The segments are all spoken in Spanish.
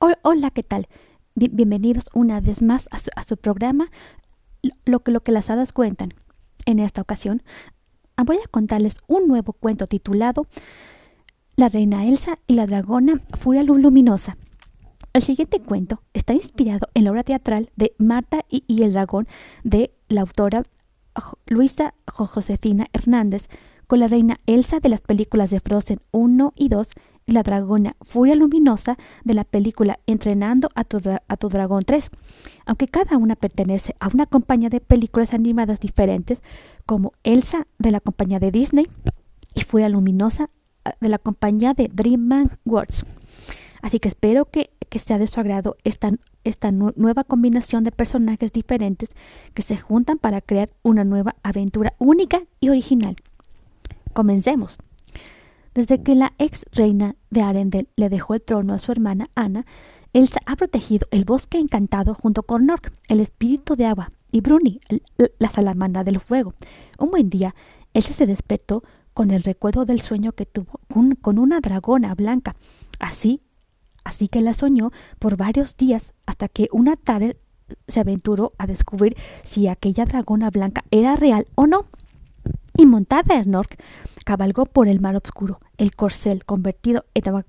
hola, ¿qué tal? bienvenidos una vez más a su, programa lo, que, lo que las hadas cuentan. En esta ocasión voy a contarles un nuevo cuento titulado La reina Elsa y la dragona Furia Luminosa. El siguiente cuento está inspirado en la obra teatral de Marta y, y el dragón de la autora Luisa Josefina Hernández, con la reina Elsa de las películas de Frozen 1 y 2 la dragona Furia Luminosa de la película Entrenando a tu, Dragón 3. Aunque cada una pertenece a una compañía de películas animadas diferentes, como Elsa de la compañía de Disney y Furia Luminosa ah, de la compañía de DreamWorks. Así que espero que, sea de su agrado esta nueva combinación de personajes diferentes que se juntan para crear una nueva aventura única y original. Comencemos. Desde que la ex reina de Arendel le dejó el trono a su hermana Ana, Elsa ha protegido el bosque encantado junto con Nork, el espíritu de agua, y Bruni, la salamandra del fuego. Un buen día, Elsa se despertó con el recuerdo del sueño que tuvo con, una dragona blanca. Así, así que la soñó por varios días hasta que una tarde se aventuró a descubrir si aquella dragona blanca era real o no y montada en Nork, cabalgó por el mar oscuro. El corcel, convertido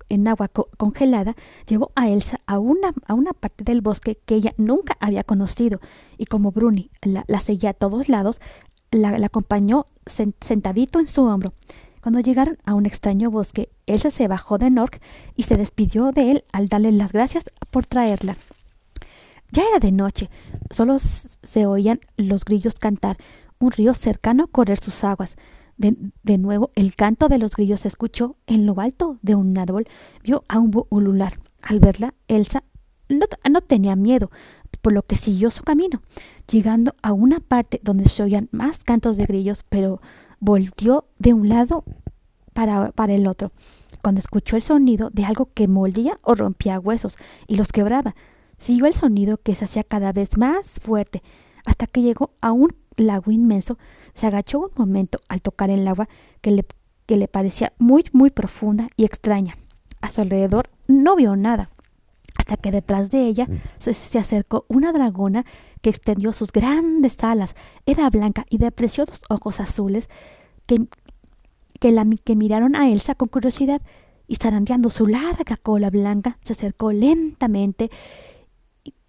en agua, congelada, llevó a Elsa a una, a una parte del bosque que ella nunca había conocido, y como Bruni la, seguía a todos lados, la, acompañó sentadito en su hombro. Cuando llegaron a un extraño bosque, Elsa se bajó de Nork y se despidió de él al darle las gracias por traerla. Ya era de noche, solo se oían los grillos cantar, un río cercano correr sus aguas. De, nuevo el canto de los grillos se escuchó en lo alto de un árbol. Vio a un ulular. Al verla, Elsa no, no, tenía miedo, por lo que siguió su camino, llegando a una parte donde se oían más cantos de grillos, pero volteó de un lado para, para el otro, cuando escuchó el sonido de algo que molía o rompía huesos y los quebraba. Siguió el sonido que se hacía cada vez más fuerte, hasta que llegó a un lago inmenso, se agachó un momento al tocar el agua que le, que le parecía muy, muy profunda y extraña. A su alrededor no vio nada, hasta que detrás de ella mm. se, acercó una dragona que extendió sus grandes alas. Era blanca y de preciosos ojos azules que, que, la, que miraron a Elsa con curiosidad y zarandeando su larga cola blanca se acercó lentamente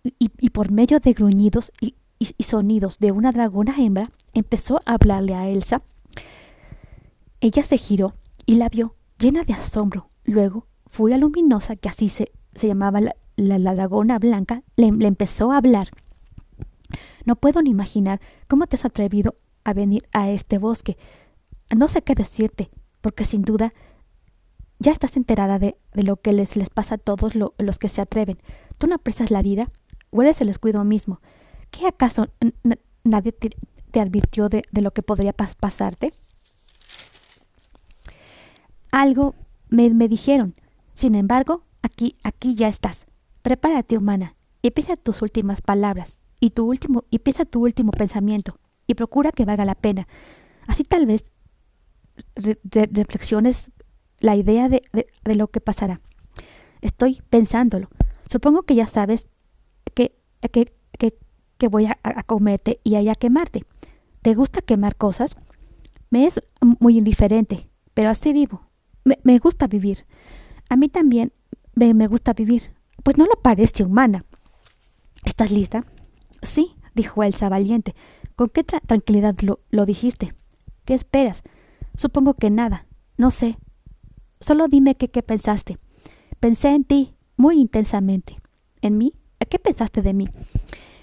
y, y por medio de gruñidos y, y, sonidos de una dragona hembra, empezó a hablarle a Elsa. Ella se giró y la vio, llena de asombro. Luego, Furia Luminosa, que así se, se llamaba la, la, dragona blanca, le, le empezó a hablar. No puedo ni imaginar cómo te has atrevido a venir a este bosque. No sé qué decirte, porque sin duda ya estás enterada de, de lo que les, les pasa a todos los que se atreven. Tú no aprecias la vida o eres el descuido mismo. ¿Qué acaso nadie te, advirtió de, lo que podría pasarte? Algo me, dijeron. Sin embargo, aquí, aquí ya estás. Prepárate, humana, y piensa tus últimas palabras, y tu último, y piensa tu último pensamiento, y procura que valga la pena. Así tal vez reflexiones la idea de, de, lo que pasará. Estoy pensándolo. Supongo que ya sabes que, que, que que voy a, comerte y a quemarte. ¿Te gusta quemar cosas? Me es muy indiferente, pero así vivo. Me, gusta vivir. A mí también me, me, gusta vivir. Pues no lo parece humana. ¿Estás lista? Sí, dijo Elsa valiente. ¿Con qué tranquilidad lo, lo dijiste? ¿Qué esperas? Supongo que nada. No sé. Solo dime qué, qué pensaste. Pensé en ti muy intensamente. ¿En mí? ¿Qué pensaste de mí?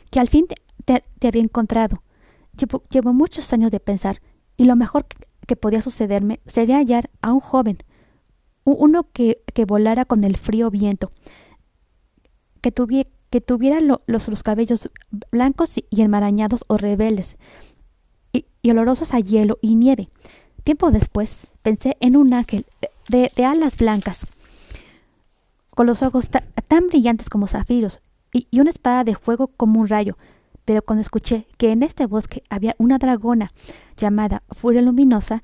Que al fin te, había encontrado. Llevo, muchos años de pensar, y lo mejor que, podía sucederme sería hallar a un joven, uno que, volara con el frío viento, que, tuviera los, los, cabellos blancos y, enmarañados o rebeldes, y, olorosos a hielo y nieve. Tiempo después pensé en un ángel de, alas blancas, con los ojos tan brillantes como zafiros, y, una espada de fuego como un rayo. Pero cuando escuché que en este bosque había una dragona llamada Furia Luminosa,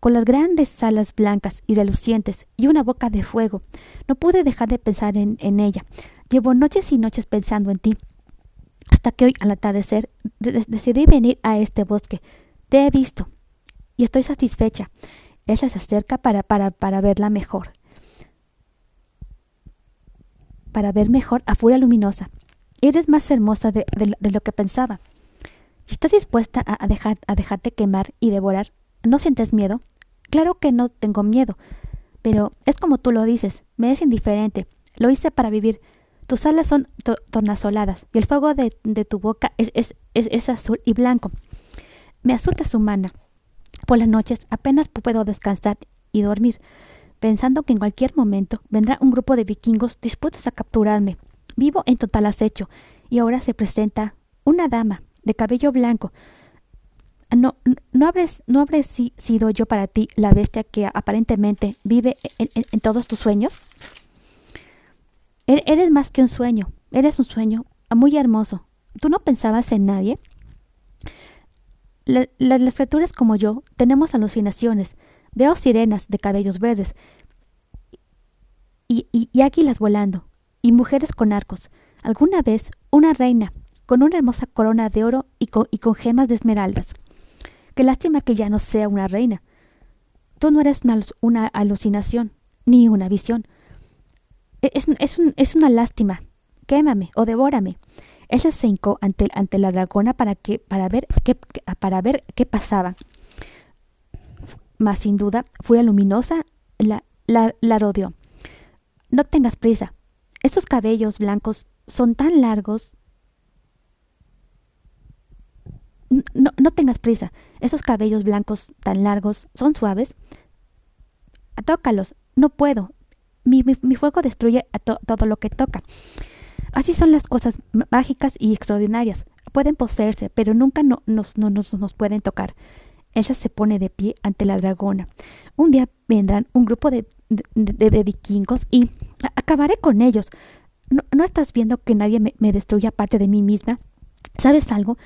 con las grandes alas blancas y relucientes y una boca de fuego, no pude dejar de pensar en, ella. Llevo noches y noches pensando en ti. Hasta que hoy, al atardecer, decidí venir a este bosque. Te he visto y estoy satisfecha. Ella se acerca para, para, para verla mejor. Para ver mejor a Furia Luminosa. Eres más hermosa de, lo que pensaba. ¿Estás dispuesta a, dejar, a dejarte quemar y devorar? ¿No sientes miedo? Claro que no tengo miedo, pero es como tú lo dices, me es indiferente. Lo hice para vivir. Tus alas son tornasoladas y el fuego de, tu boca es, es, es, azul y blanco. Me asusta su mana. Por las noches apenas puedo descansar y dormir, pensando que en cualquier momento vendrá un grupo de vikingos dispuestos a capturarme. Vivo en total acecho, y ahora se presenta una dama de cabello blanco. ¿No, no, habré, no habré sido yo para ti la bestia que aparentemente vive en, todos tus sueños? E-, eres más que un sueño, eres un sueño muy hermoso. ¿Tú no pensabas en nadie? las criaturas como yo tenemos alucinaciones. Veo sirenas de cabellos verdes y, águilas volando y mujeres con arcos. Alguna vez una reina con una hermosa corona de oro y con, gemas de esmeraldas. Qué lástima que ya no sea una reina. Tú no eres una, una alucinación, ni una visión. E, es, es, un, es, una lástima. Quémame o devórame. Ella se hincó ante, la dragona para, que, para, ver para ver qué pasaba. Mas sin duda, Furia Luminosa la, la, la rodeó. No tengas prisa, estos cabellos blancos son tan largos. No, no tengas prisa. Esos cabellos blancos tan largos son suaves. Tócalos. No puedo. Mi, mi, fuego destruye a todo lo que toca. Así son las cosas mágicas y extraordinarias. Pueden poseerse, pero nunca no, nos, no, nos, nos pueden tocar. Ella se pone de pie ante la dragona. Un día vendrán un grupo de, de, vikingos y acabaré con ellos. ¿No, estás viendo que nadie me, destruya parte de mí misma? ¿Sabes algo?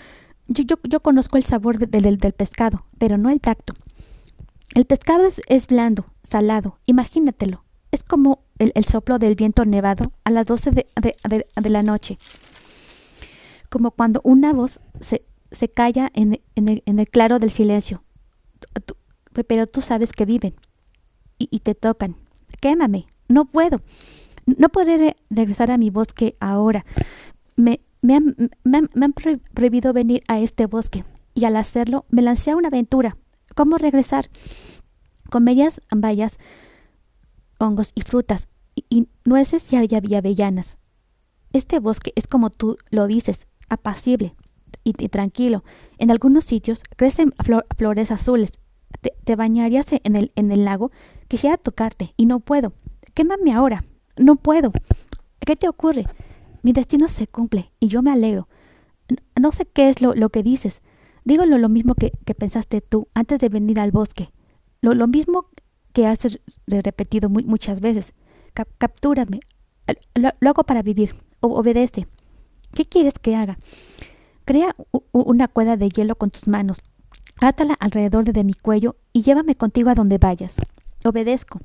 Yo, conozco el sabor del, pescado, pero no el tacto. El pescado es, blando, salado, imagínatelo. Es como el, soplo del viento nevado a las doce de, de, de, la noche. Como cuando una voz se, se calla en, el, en el, claro del silencio. pero tú sabes que viven y, te tocan. Quémame. No puedo. No podré regresar a mi bosque ahora. Me, han, prohibido venir a este bosque y al hacerlo me lancé a una aventura. ¿Cómo regresar? Comerías bayas, hongos y frutas, y, nueces y, y avellanas. Este bosque es como tú lo dices, apacible, y, tranquilo. En algunos sitios crecen flores azules. Te, bañarías en el, en el lago. Quisiera tocarte y no puedo. Quémame ahora. No puedo. ¿Qué te ocurre? Mi destino se cumple y yo me alegro. No, sé qué es lo, lo, que dices. Digo lo, mismo que, que, pensaste tú antes de venir al bosque. Lo, lo mismo que has repetido muy, muchas veces. captúrame. Lo, lo, hago para vivir. obedece. ¿Qué quieres que haga? Crea una cuerda de hielo con tus manos. Átala alrededor de mi cuello y llévame contigo a donde vayas. Obedezco.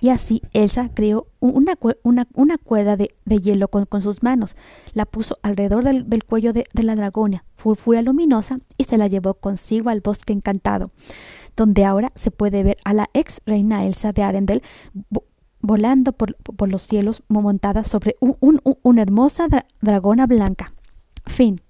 Y así Elsa creó una, una, una cuerda de, de hielo con, con, sus manos, la puso alrededor del, del cuello de, de, la dragona, furia luminosa, y se la llevó consigo al bosque encantado, donde ahora se puede ver a la ex reina Elsa de Arendel volando por, por, los cielos montada sobre un, un, una hermosa dragona blanca. Fin.